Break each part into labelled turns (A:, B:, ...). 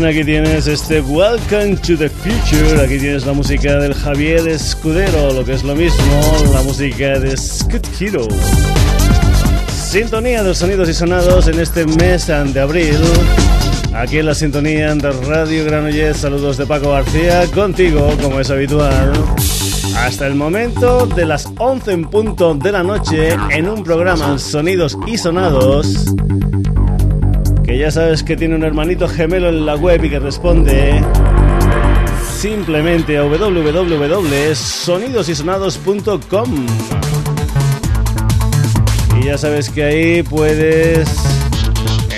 A: aquí tienes este Welcome to the Future. Aquí tienes la música del Javier Escudero, lo que es lo mismo, la música de Scoot Hero. Sintonía de los sonidos y sonados en este mes de abril. Aquí en la sintonía de Radio Granollers, saludos de Paco García, contigo, como es habitual, hasta el momento de las 11 en punto de la noche en un programa Sonidos y Sonados ya sabes que tiene un hermanito gemelo en la web y que responde simplemente a www.sonidosysonados.com. Y ya sabes que ahí puedes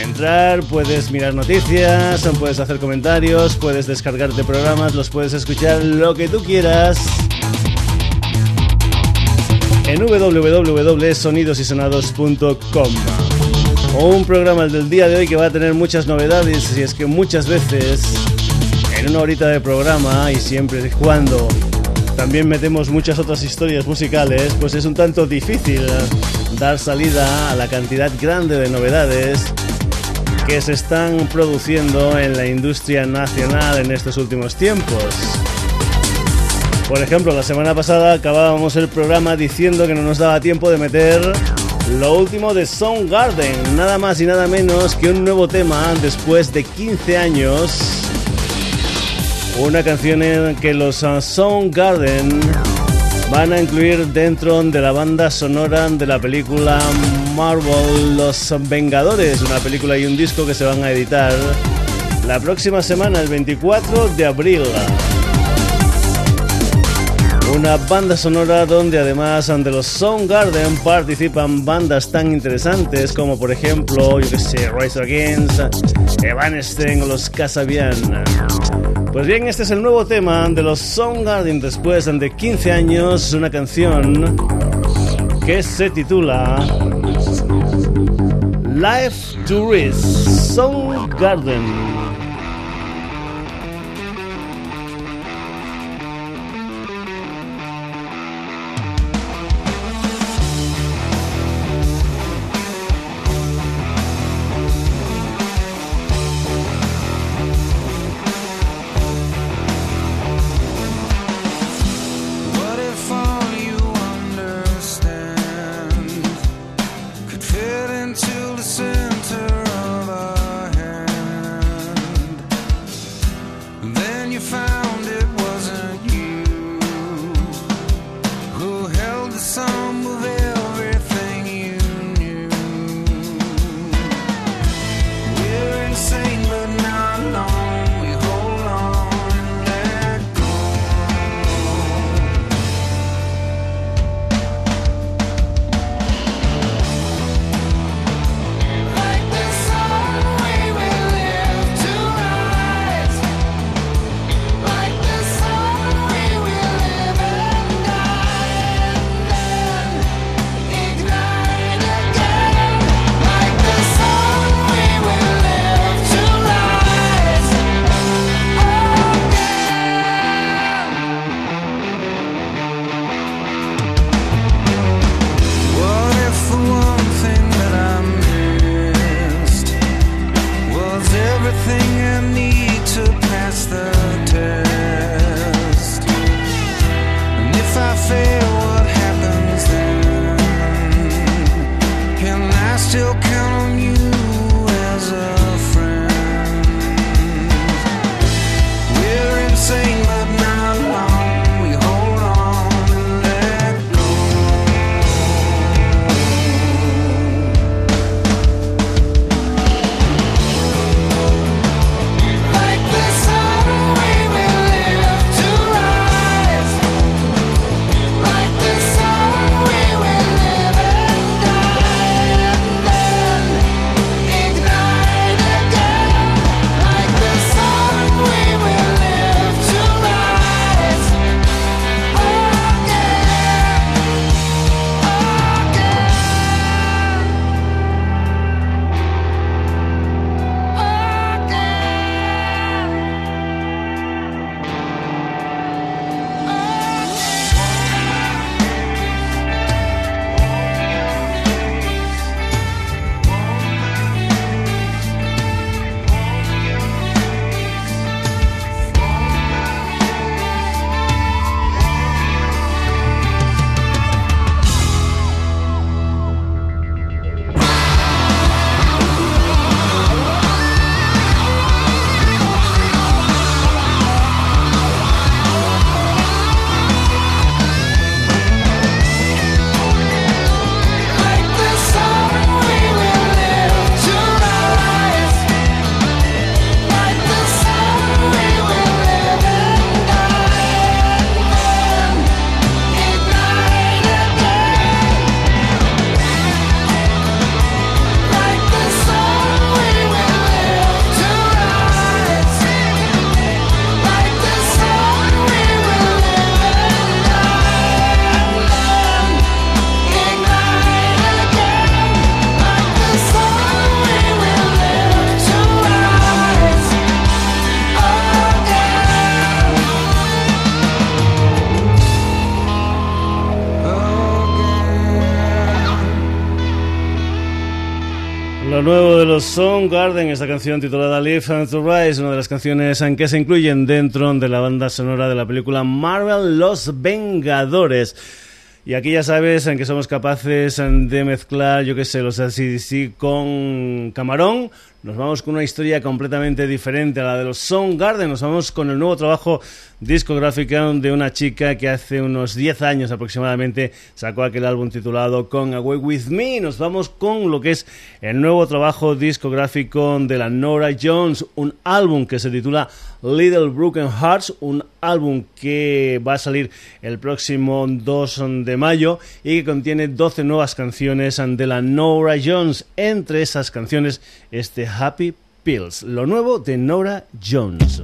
A: entrar, puedes mirar noticias, puedes hacer comentarios, puedes descargarte programas, los puedes escuchar lo que tú quieras en www.sonidosysonados.com. Un programa del día de hoy que va a tener muchas novedades y es que muchas veces en una horita de programa y siempre cuando también metemos muchas otras historias musicales, pues es un tanto difícil dar salida a la cantidad grande de novedades que se están produciendo en la industria nacional en estos últimos tiempos. Por ejemplo, la semana pasada acabábamos el programa diciendo que no nos daba tiempo de meter lo último de Soundgarden, nada más y nada menos que un nuevo tema después de 15 años. Una canción en que los uh, Soundgarden van a incluir dentro de la banda sonora de la película Marvel Los Vengadores, una película y un disco que se van a editar la próxima semana, el 24 de abril. Una banda sonora donde además de los Soundgarden participan bandas tan interesantes como por ejemplo, yo que sé, Rise Against, Evanescence o los Casabian. Pues bien, este es el nuevo tema de los Soundgarden después de 15 años, una canción que se titula Life Tourist Soundgarden.
B: De los Garden, esta canción titulada Live and to Rise, una de las canciones en que se incluyen dentro de la banda sonora de la película Marvel Los Vengadores. Y aquí ya sabes en que somos capaces de mezclar, yo qué sé, los ACDC con Camarón. Nos vamos con una historia completamente diferente a la de los Garden. Nos vamos con el nuevo trabajo discográfica de una chica que hace unos 10 años aproximadamente sacó aquel álbum titulado Con Away With Me. Nos vamos con lo que es el nuevo trabajo discográfico de la Nora Jones, un álbum que se titula Little Broken Hearts, un álbum que va a salir el próximo 2 de mayo y que contiene 12 nuevas canciones de la Nora Jones. Entre esas canciones, este Happy Pills, lo nuevo de Nora Jones.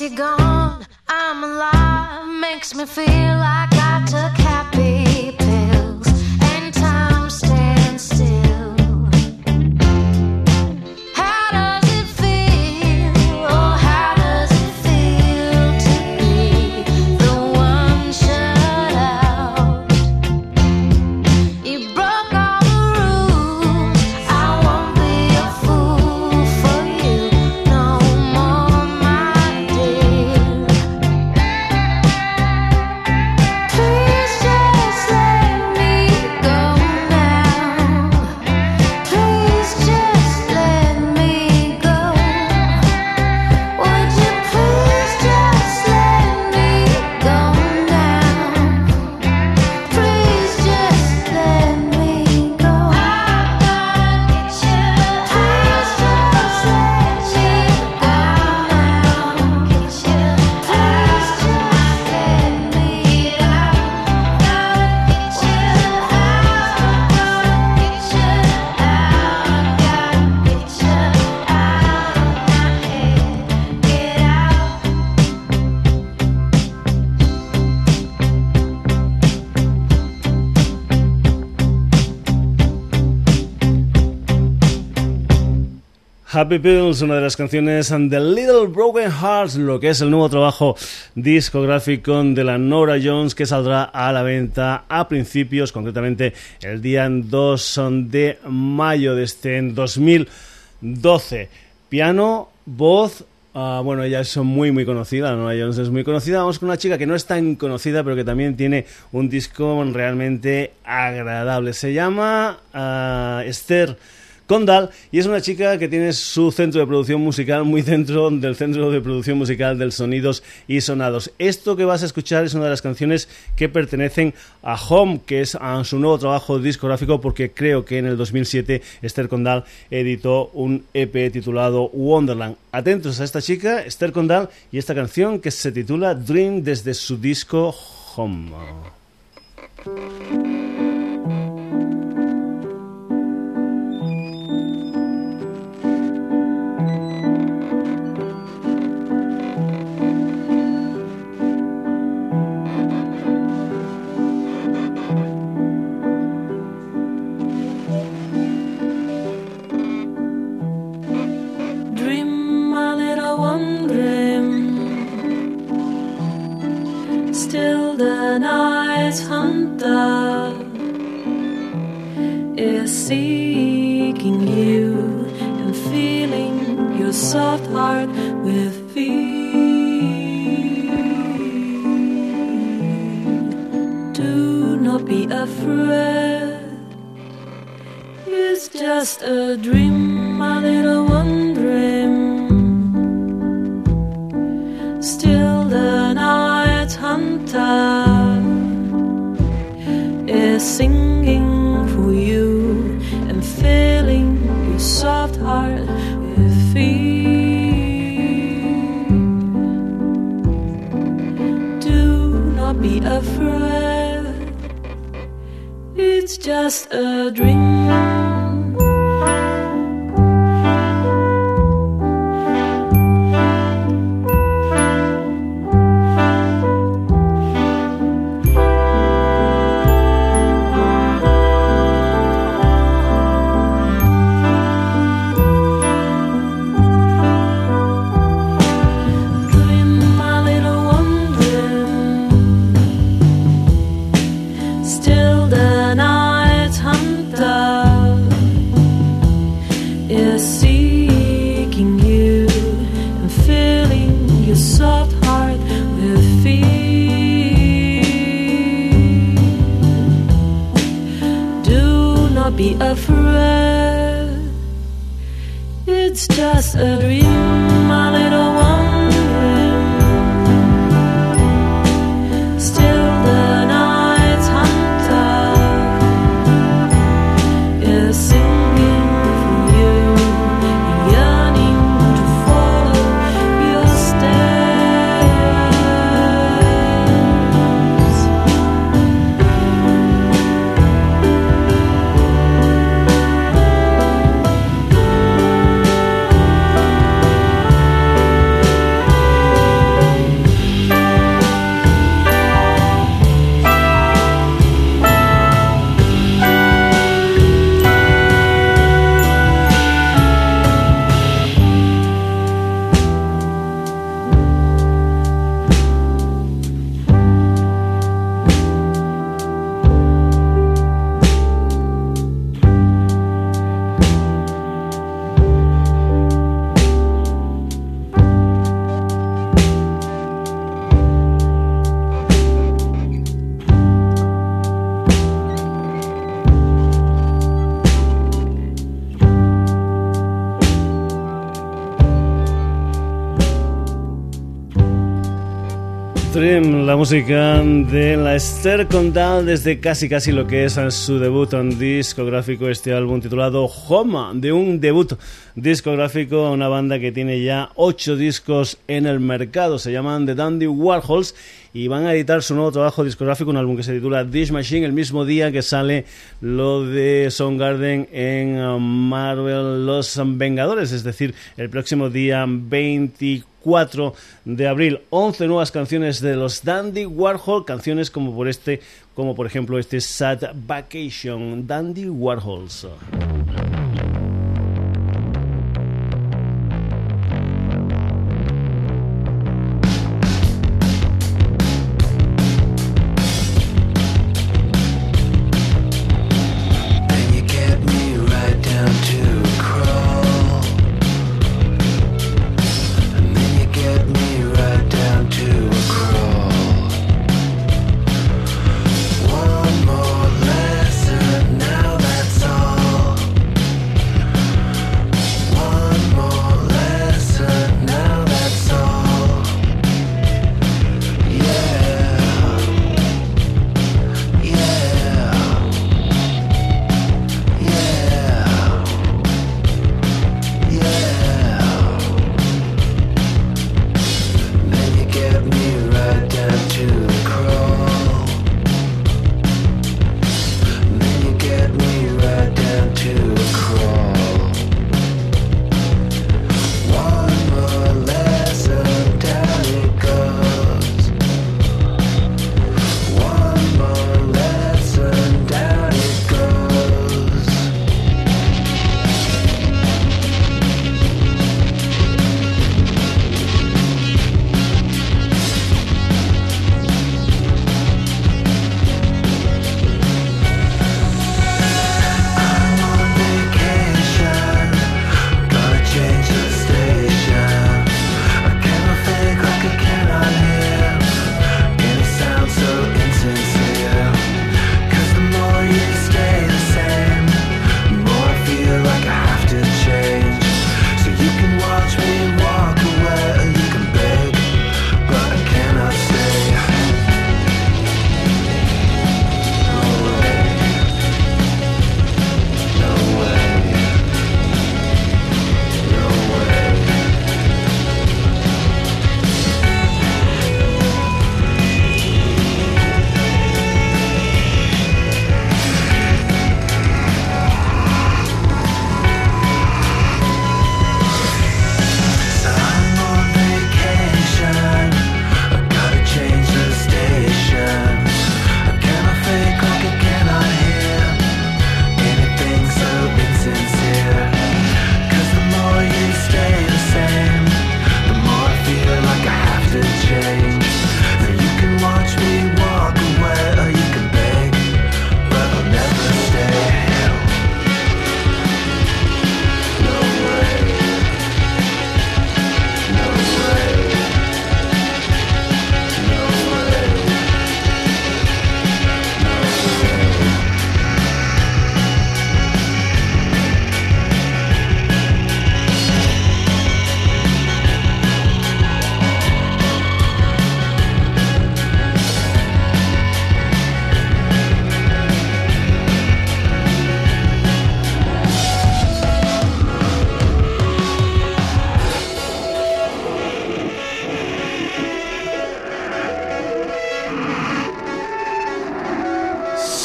B: you're gone, I'm alive. Makes me feel like I took Happy Pills, una de las canciones de Little Broken Hearts, lo que es el nuevo trabajo discográfico de la Nora Jones que saldrá a la venta a principios, concretamente el día 2 de mayo de este 2012. Piano, voz, ah, bueno, ella es muy muy conocida, Nora Jones es muy conocida. Vamos con una chica que no es tan conocida, pero que también tiene un disco realmente agradable. Se llama uh, Esther
A: Condal y es una chica que tiene su centro de producción musical muy dentro del centro de producción musical del Sonidos y Sonados. Esto que vas a escuchar es una de las canciones que pertenecen a Home, que es a su nuevo trabajo discográfico porque creo que en el 2007 Esther Condal editó un EP titulado Wonderland. Atentos a esta chica, Esther Condal, y esta canción que se titula Dream desde su disco Home.
C: Seeking you and feeling your soft heart with fear. Do not be afraid, it's just a dream, my little one dream. Still, the singing for you and filling your soft heart with fear. Do not be afraid, it's just a dream. La música de la Esther Condal desde casi casi lo que es su debut en discográfico, este álbum titulado Homa, de un debut discográfico a una banda que tiene ya ocho discos en el mercado, se llaman The Dandy Warhols y van a editar su nuevo trabajo discográfico, un álbum que se titula This Machine, el mismo día que sale lo de Soundgarden en Marvel Los Vengadores, es decir, el próximo día 24 de abril. 11 nuevas canciones de los Dandy Warhol, canciones como por este, como por ejemplo este Sad Vacation, Dandy Warhols.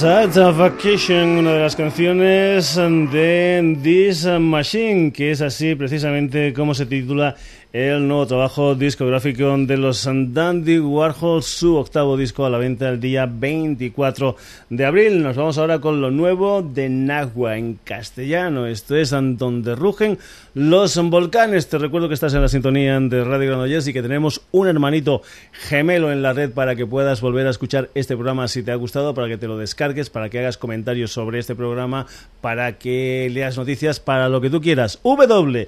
D: Vacation, una de las canciones de This Machine, que es así precisamente como se titula el nuevo trabajo discográfico de los Dandy Warhol, su octavo disco a la venta el día 24 de abril. Nos vamos ahora con lo nuevo de Nagua en castellano. Esto es Donde Rugen los Volcanes. Te recuerdo que estás en la sintonía de Radio Granollers y que tenemos un hermanito gemelo en la red para que puedas volver a escuchar este programa si te ha gustado, para que te lo descargues, para que hagas comentarios sobre este programa, para que leas noticias, para lo que tú quieras. www.sonido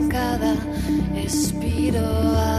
D: la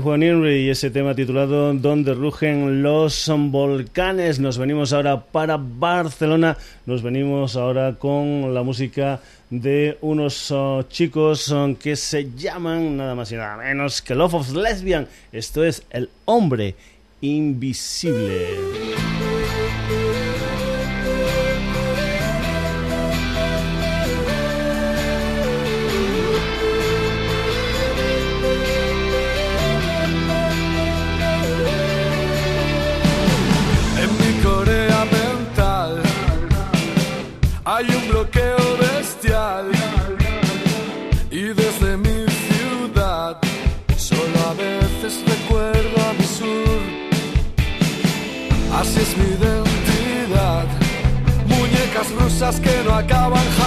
D: Juan Henry y ese tema titulado Donde rugen los volcanes. Nos venimos ahora para Barcelona. Nos venimos ahora con la música de unos oh, chicos oh, que se llaman nada más y nada menos que Love of Lesbian. Esto es El Hombre Invisible.
E: cosas que no acaban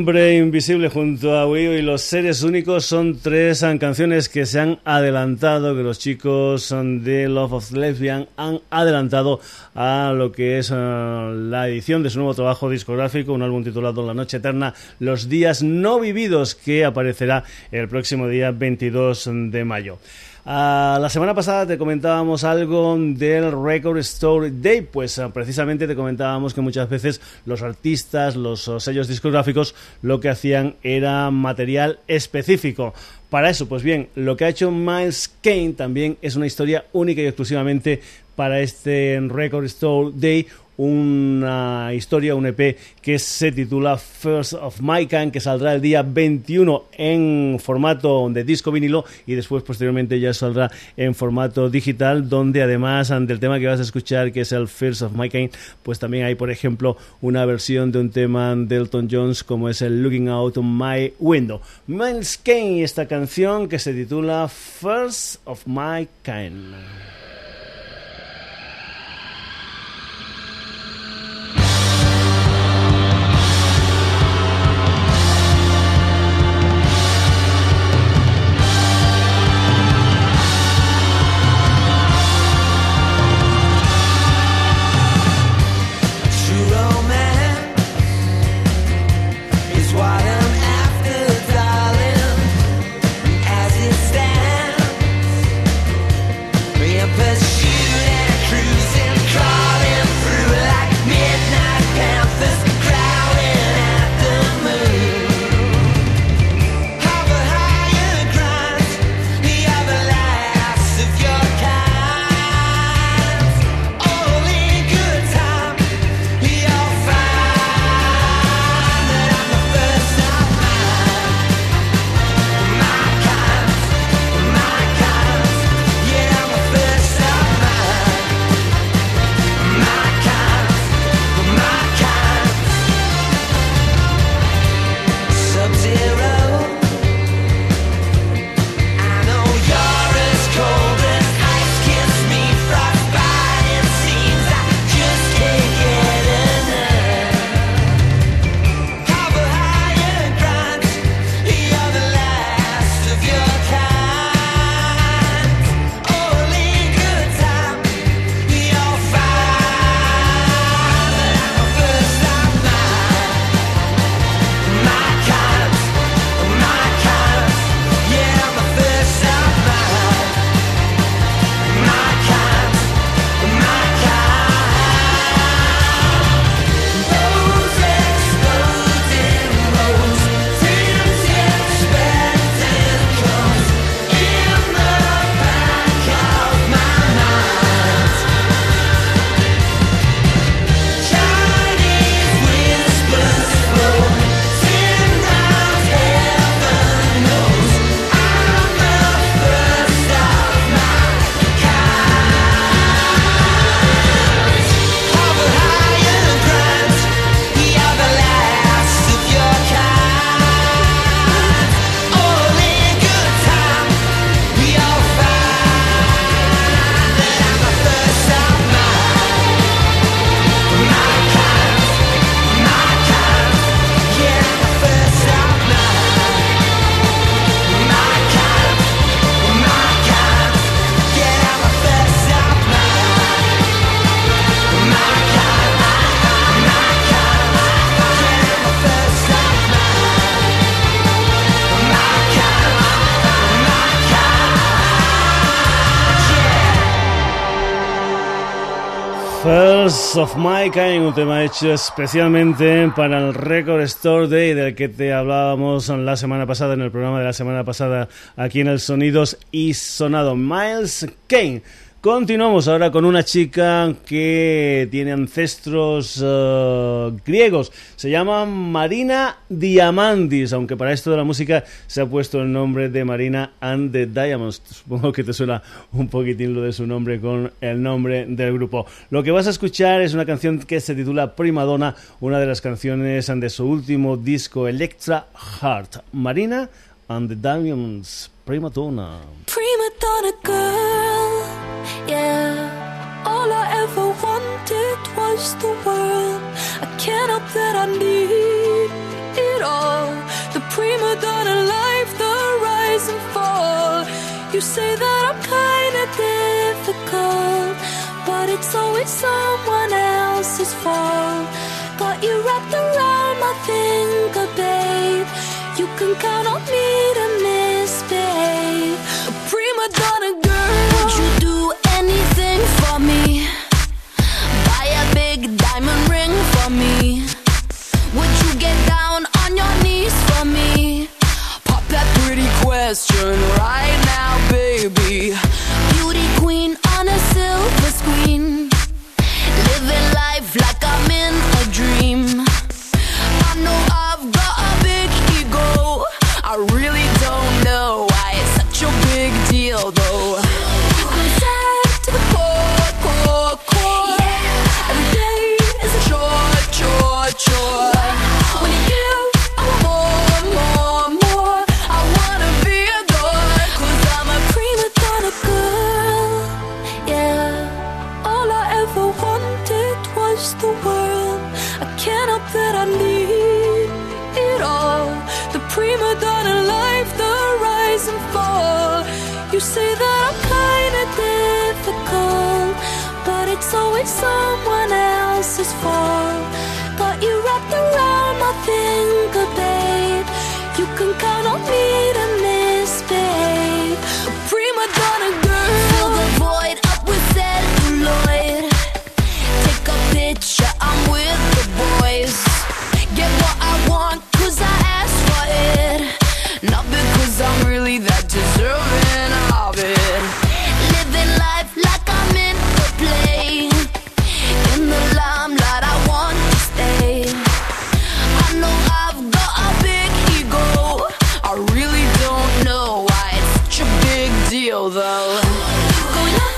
E: Hombre Invisible
A: junto a Wii y Los Seres Únicos son tres canciones que se han adelantado, que los chicos de Love of Lesbian han adelantado a lo que es eh, la edición de su nuevo trabajo discográfico, un álbum titulado La Noche Eterna, Los Días No Vividos, que aparecerá el próximo día 22 de mayo.
F: Ah, la semana pasada te comentábamos algo del Record Store Day, pues ah, precisamente te comentábamos que muchas veces los artistas, los ah, sellos discográficos, lo que hacían era material específico. Para eso, pues bien, lo que ha hecho Miles Kane también es una historia única y exclusivamente para este Record Store Day, una historia, un EP que se titula First of My Kind, que saldrá el día 21 en formato de disco vinilo y después posteriormente ya saldrá en formato digital, donde además del tema que vas a escuchar, que es el First of My Kind, pues también hay, por ejemplo, una versión de un tema de Elton Jones como es el Looking Out My Window. Miles Kane, esta canción que se titula First of My Kind. Of My Kind, un tema hecho especialmente para el Record Store Day del que te hablábamos la semana pasada, en el programa de la semana pasada, aquí en el Sonidos y Sonado. Miles Kane Continuamos ahora con una chica que tiene ancestros eh, griegos. Se llama Marina Diamandis, aunque para esto de la música se ha puesto el nombre de Marina and the Diamonds. Supongo que te suena un poquitín lo de su nombre con el nombre del grupo. Lo que vas a escuchar es una canción que se titula Primadonna, una de las canciones de su último disco Electra Heart. Marina and the Diamonds, Primadonna.
C: Primadonna girl. yeah. All I ever wanted was the world. I can't help that I need it all. The prima donna life, the rise and fall. You say that I'm kinda difficult, but it's always someone else's fault. Got you wrapped around my finger, babe. You can count on me to prima donna girl Would you do anything for me? Buy a
B: big diamond ring for me Would you get down on your knees for me? Pop that pretty question right now radio though.
C: Going up,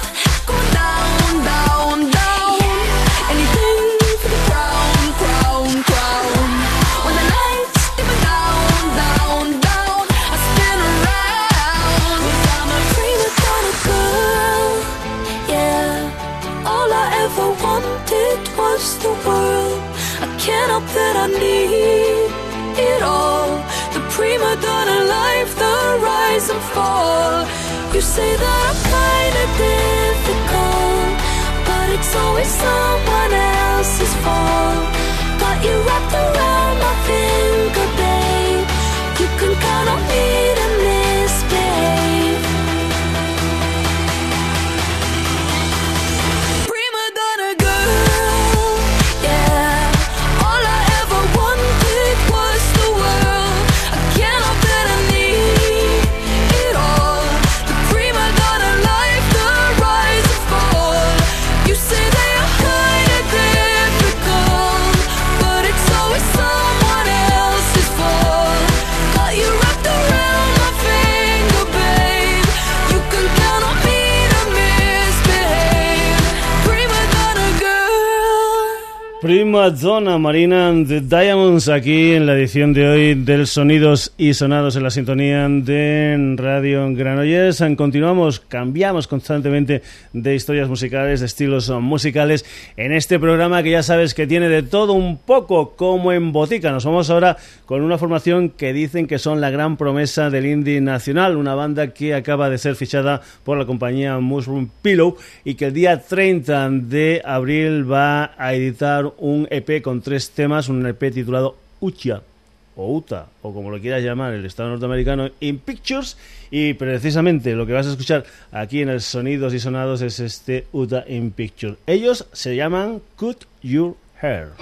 B: going down, down, down. Anything for the crown, crown, crown.
C: When the lights dim
B: down, down, down,
C: I spin
B: around.
C: I'm a prima donna girl, yeah. All I ever wanted was the world. I can't help that I need it all The prima donna life, the rise and fall say that I find it difficult, but it's always someone else's fault. Got you wrapped around my finger.
A: Zona Marina de Diamonds aquí en la edición de hoy del Sonidos y Sonados en la sintonía de Radio Granollers. Continuamos, cambiamos constantemente de historias musicales, de estilos musicales en este programa que ya sabes que tiene de todo un poco como en botica. Nos vamos ahora con una formación que dicen que son la gran promesa del indie nacional, una banda que acaba de ser fichada por la compañía Mushroom Pillow y que el día 30 de abril va a editar un EP con tres temas, un EP titulado Ucha o UTA, o como lo quieras llamar, el Estado norteamericano, In Pictures, y precisamente lo que vas a escuchar aquí en el Sonidos y Sonados es este UTA In Pictures. Ellos se llaman Cut Your Hair.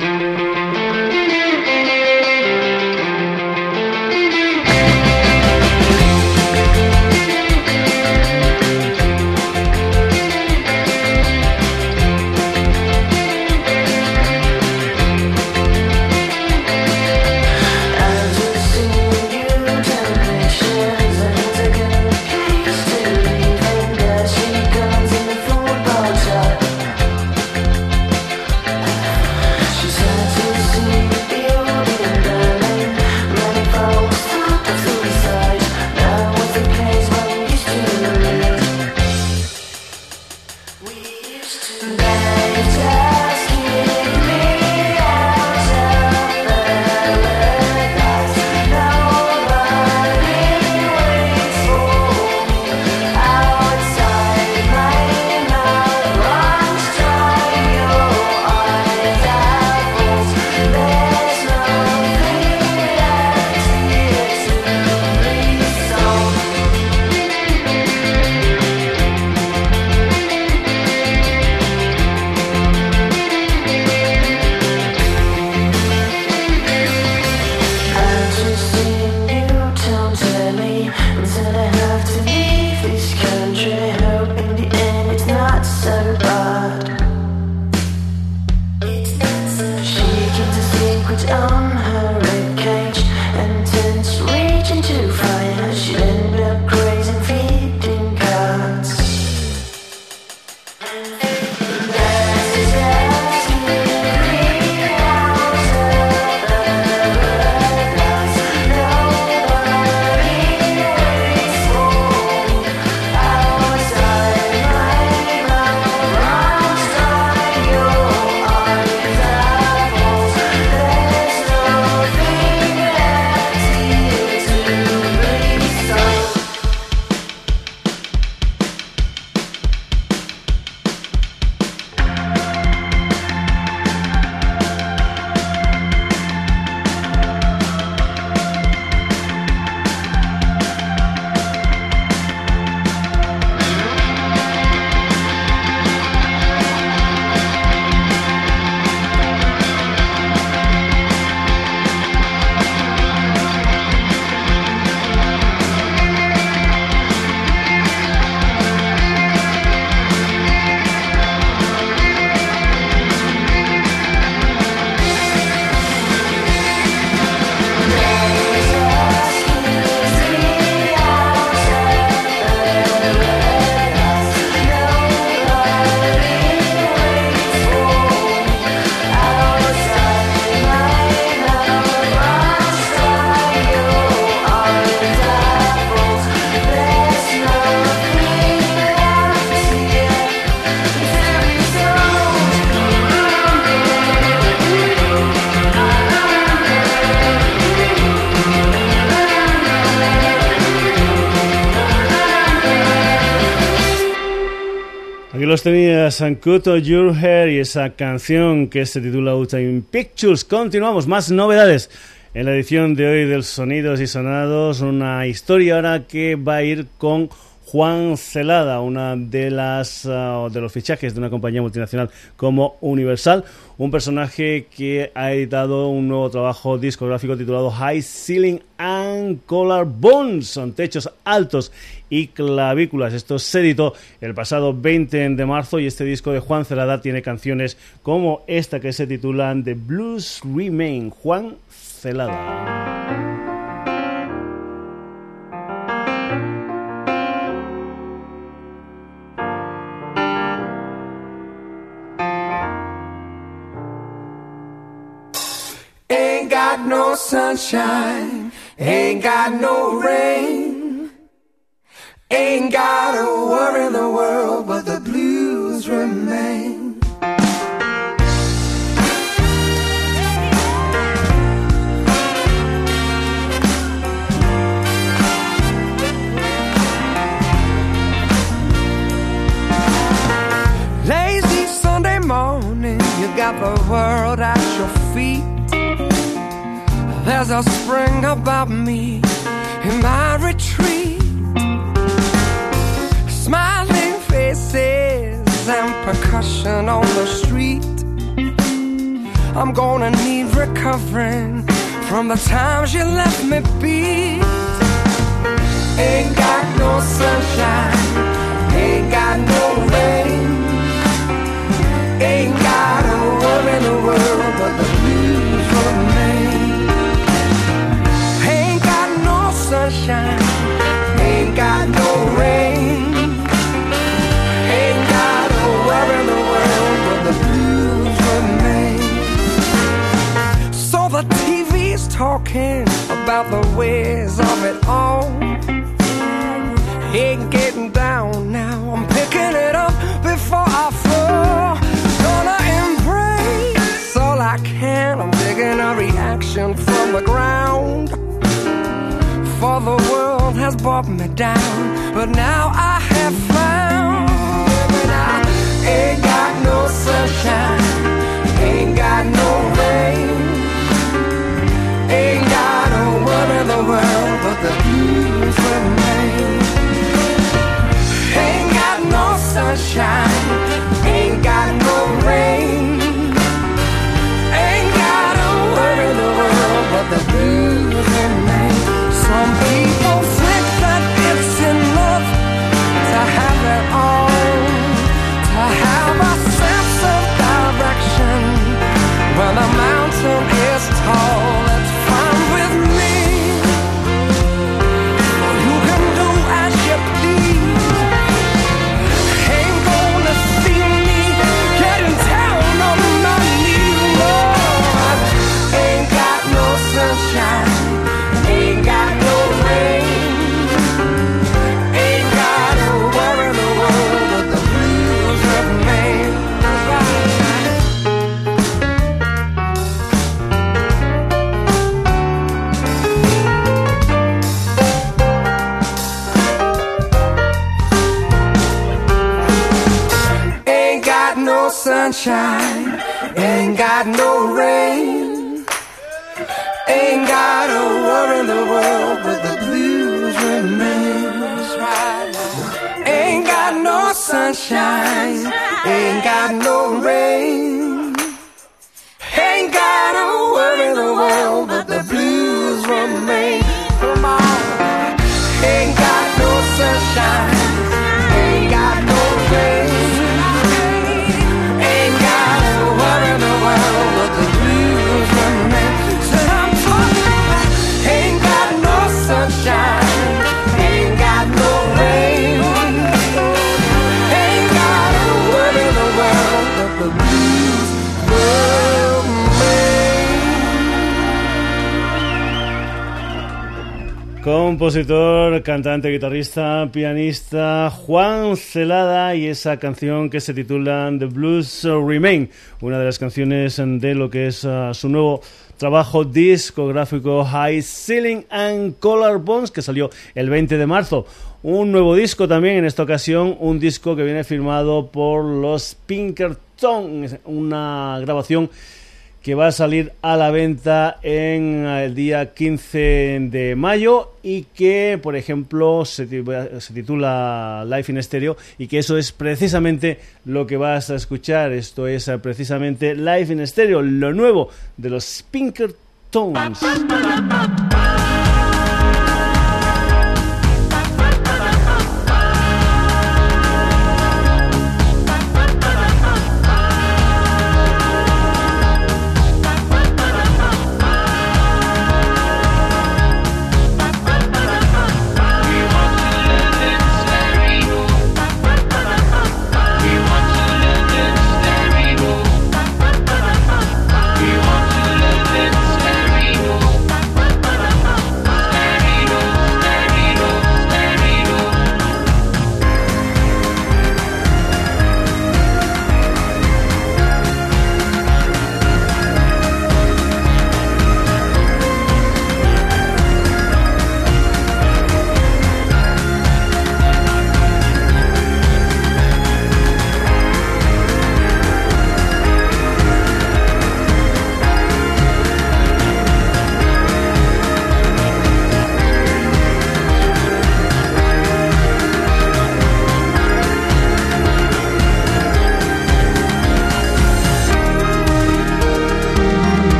A: Bye. Hair y esa canción que se titula Time Pictures. Continuamos, más novedades en la edición de hoy del Sonidos y Sonados. Una historia ahora que va a ir con Juan Celada, una de las ah, de los fichajes de una compañía multinacional como Universal, un personaje que ha editado un nuevo trabajo discográfico titulado High Ceiling and Collar Bones, son techos altos y clavículas. Esto se editó el pasado 20 de marzo y este disco de Juan Celada tiene canciones como esta que se titulan The Blues Remain. Juan Celada.
G: No sunshine, ain't got no rain, ain't got a worry in the world, but the blues remain. There's a spring about me in my retreat. Smiling faces and percussion on the street. I'm gonna need recovering from the times you left me beat. Ain't got no sunshine, ain't got no rain, sunshine, ain't got no rain, ain't got a worry in the world, but the blues remain. So the TV's talking about the ways of it all. Ain't getting down now, I'm picking it up before I fall. Gonna embrace all I can, I'm digging a reaction from the ground for the world has brought me down. But now I have found that I ain't got no sunshine, ain't got no rain, ain't got a worry in the world, but the blues remain. Ain't got no sunshine, sunshine, ain't got no rain. Ain't got a worry in the world, but the blues remain. Ain't got no sunshine, ain't got no rain. Ain't got a worry in the world, but the blues remain.
A: Compositor, cantante, guitarrista, pianista Juan Celada y esa canción que se titula The Blues Remain, una de las canciones de lo que es uh, su nuevo trabajo discográfico High Ceiling and Color Bones que salió el 20 de marzo. Un nuevo disco también, en esta ocasión un disco que viene firmado por los Pinkerton, una grabación que va a salir a la venta en el día 15 de mayo y que, por ejemplo, se, titula Life in Stereo y que eso es precisamente lo que vas a escuchar. Esto es eh, precisamente Life in Stereo, lo nuevo de los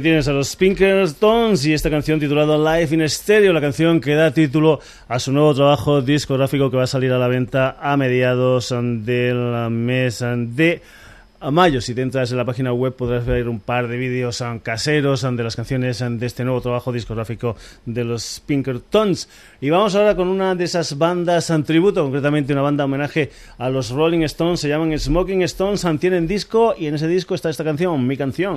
A: Tienes a los Pinkertons y esta canción titulada Life in Stereo, la canción que da título a su nuevo trabajo discográfico que va a salir a la venta a mediados del mes de
H: mayo. Si te entras en la página web podrás ver un par de vídeos caseros de las canciones de este nuevo trabajo discográfico de los Pinkertons. Y vamos ahora con una de esas bandas en tributo, concretamente una banda homenaje a los Rolling Stones, se llaman Smoking Stones, tienen disco y en ese disco está esta canción, mi canción.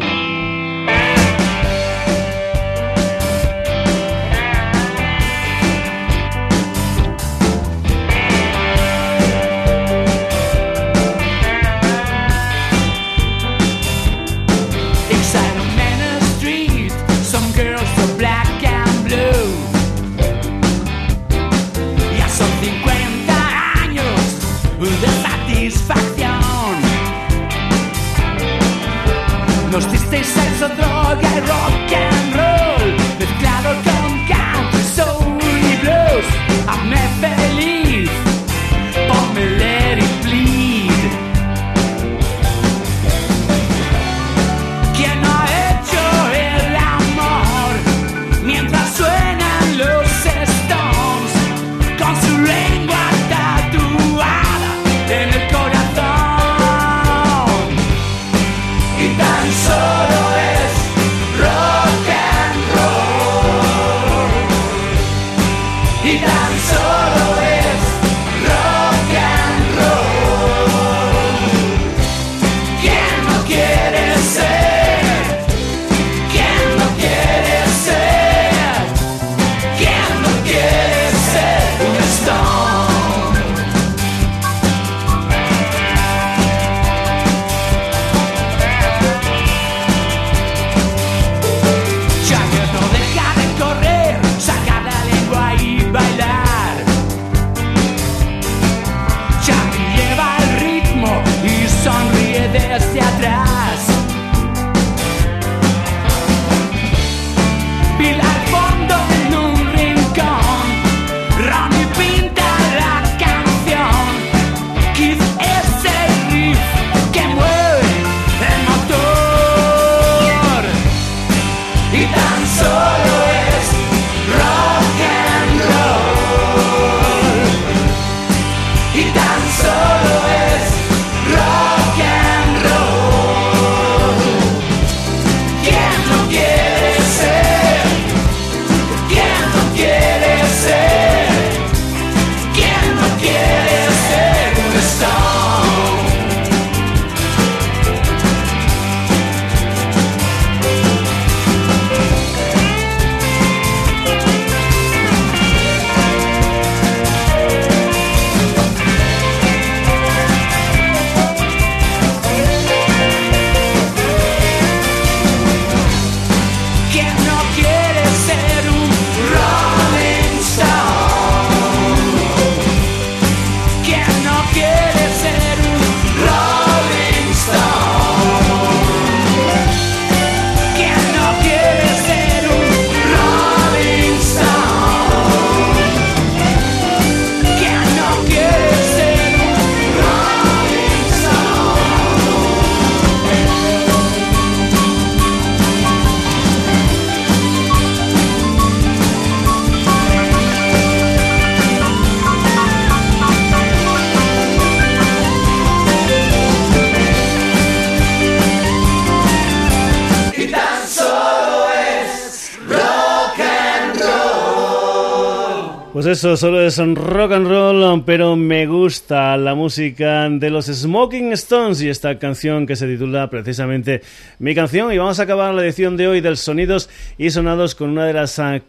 H: Pues eso, solo es rock and roll, pero me gusta la música de los Smoking Stones y esta canción que se titula precisamente Mi canción. Y vamos a acabar la edición de hoy del Sonidos y Sonados con una de las ah,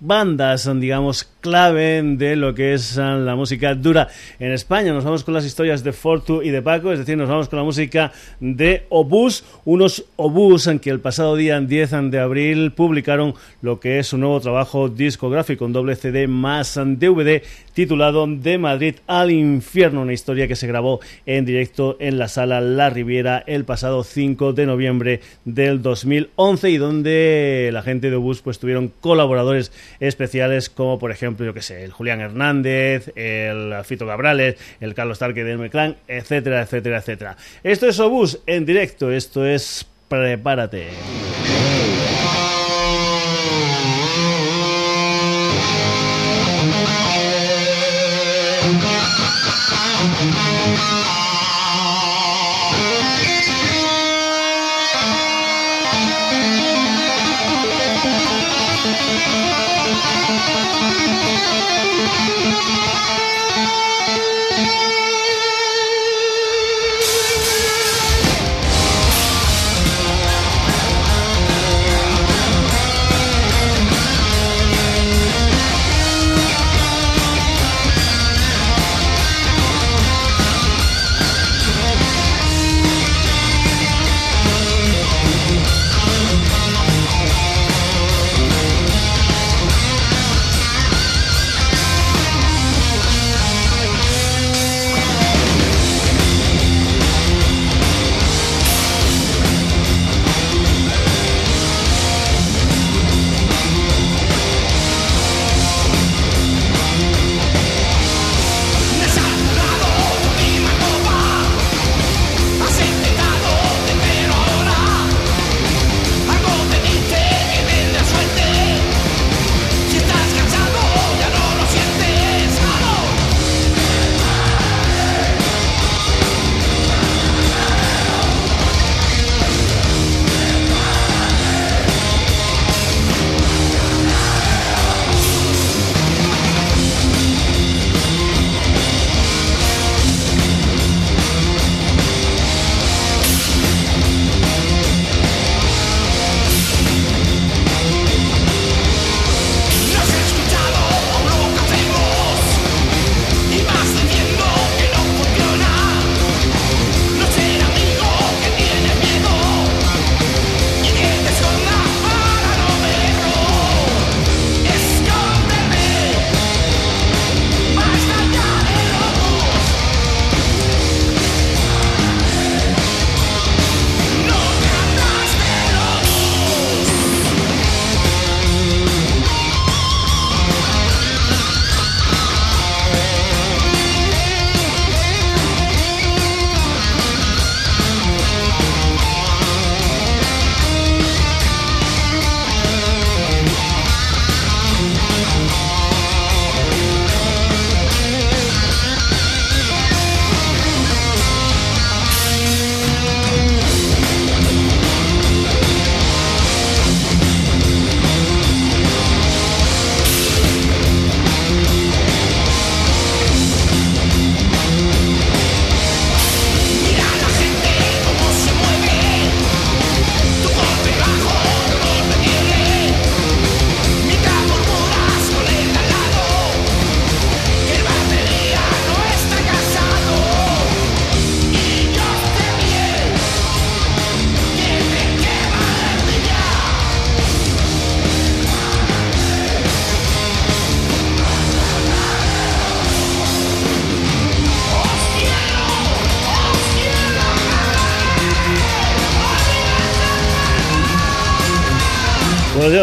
H: bandas, digamos, clave de lo que es ah, la música dura en España. Nos vamos con las historias de Fortu y de Paco, es decir, nos vamos con la música de Obús, unos Obús en que el pasado día 10 de abril publicaron lo que es un nuevo trabajo discográfico, un doble CD más DVD titulado De Madrid al Infierno, una historia que se grabó en directo en la sala La Riviera el pasado 5 de noviembre del 2011 y donde la gente de Obús pues tuvieron colaboradores especiales como por ejemplo, yo que sé, el Julián Hernández, el Fito Cabrales, el Carlos Tarque de Clan, etcétera, etcétera, etcétera. Esto es Obús en directo, esto es Prepárate.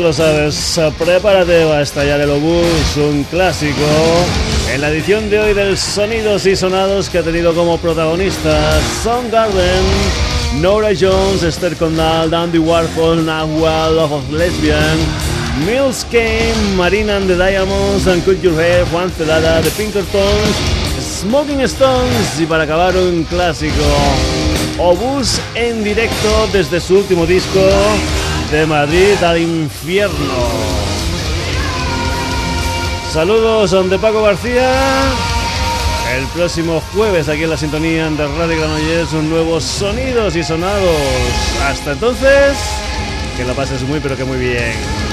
A: Lo sabes, prepárate, a estallar el obús, un clásico. En la edición de hoy del Sonidos y Sonados que ha tenido como protagonistas Garden, Nora Jones, Esther Condal, Dandy Warhol, Nahua, Love of Lesbian, Mills Kane, Marina and the Diamonds, and Could Your Hair, Juan Celada, The Pinkertons, Smoking Stones y para acabar un clásico, Obús en directo desde su último disco de Madrid al infierno. Saludos de Paco García. El próximo jueves aquí en la sintonía de Radio Granollers un nuevo sonidos y sonados. Hasta entonces, que la pases muy pero que muy bien.